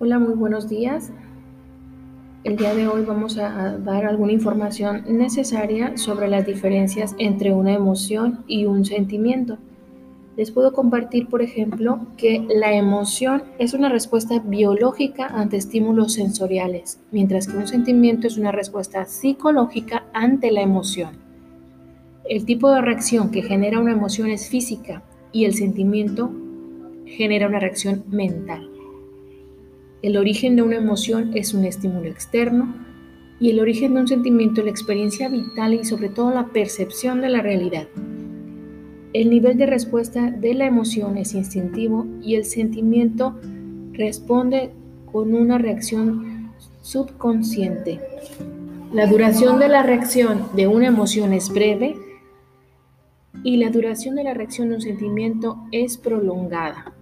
Hola, muy buenos días. El día de hoy vamos a dar alguna información necesaria sobre las diferencias entre una emoción y un sentimiento. Les puedo compartir, por ejemplo, que la emoción es una respuesta biológica ante estímulos sensoriales, mientras que un sentimiento es una respuesta psicológica ante la emoción. El tipo de reacción que genera una emoción es física y el sentimiento genera una reacción mental. El origen de una emoción es un estímulo externo y el origen de un sentimiento es la experiencia vital y sobre todo la percepción de la realidad. El nivel de respuesta de la emoción es instintivo y el sentimiento responde con una reacción subconsciente. La duración de la reacción de una emoción es breve y la duración de la reacción de un sentimiento es prolongada.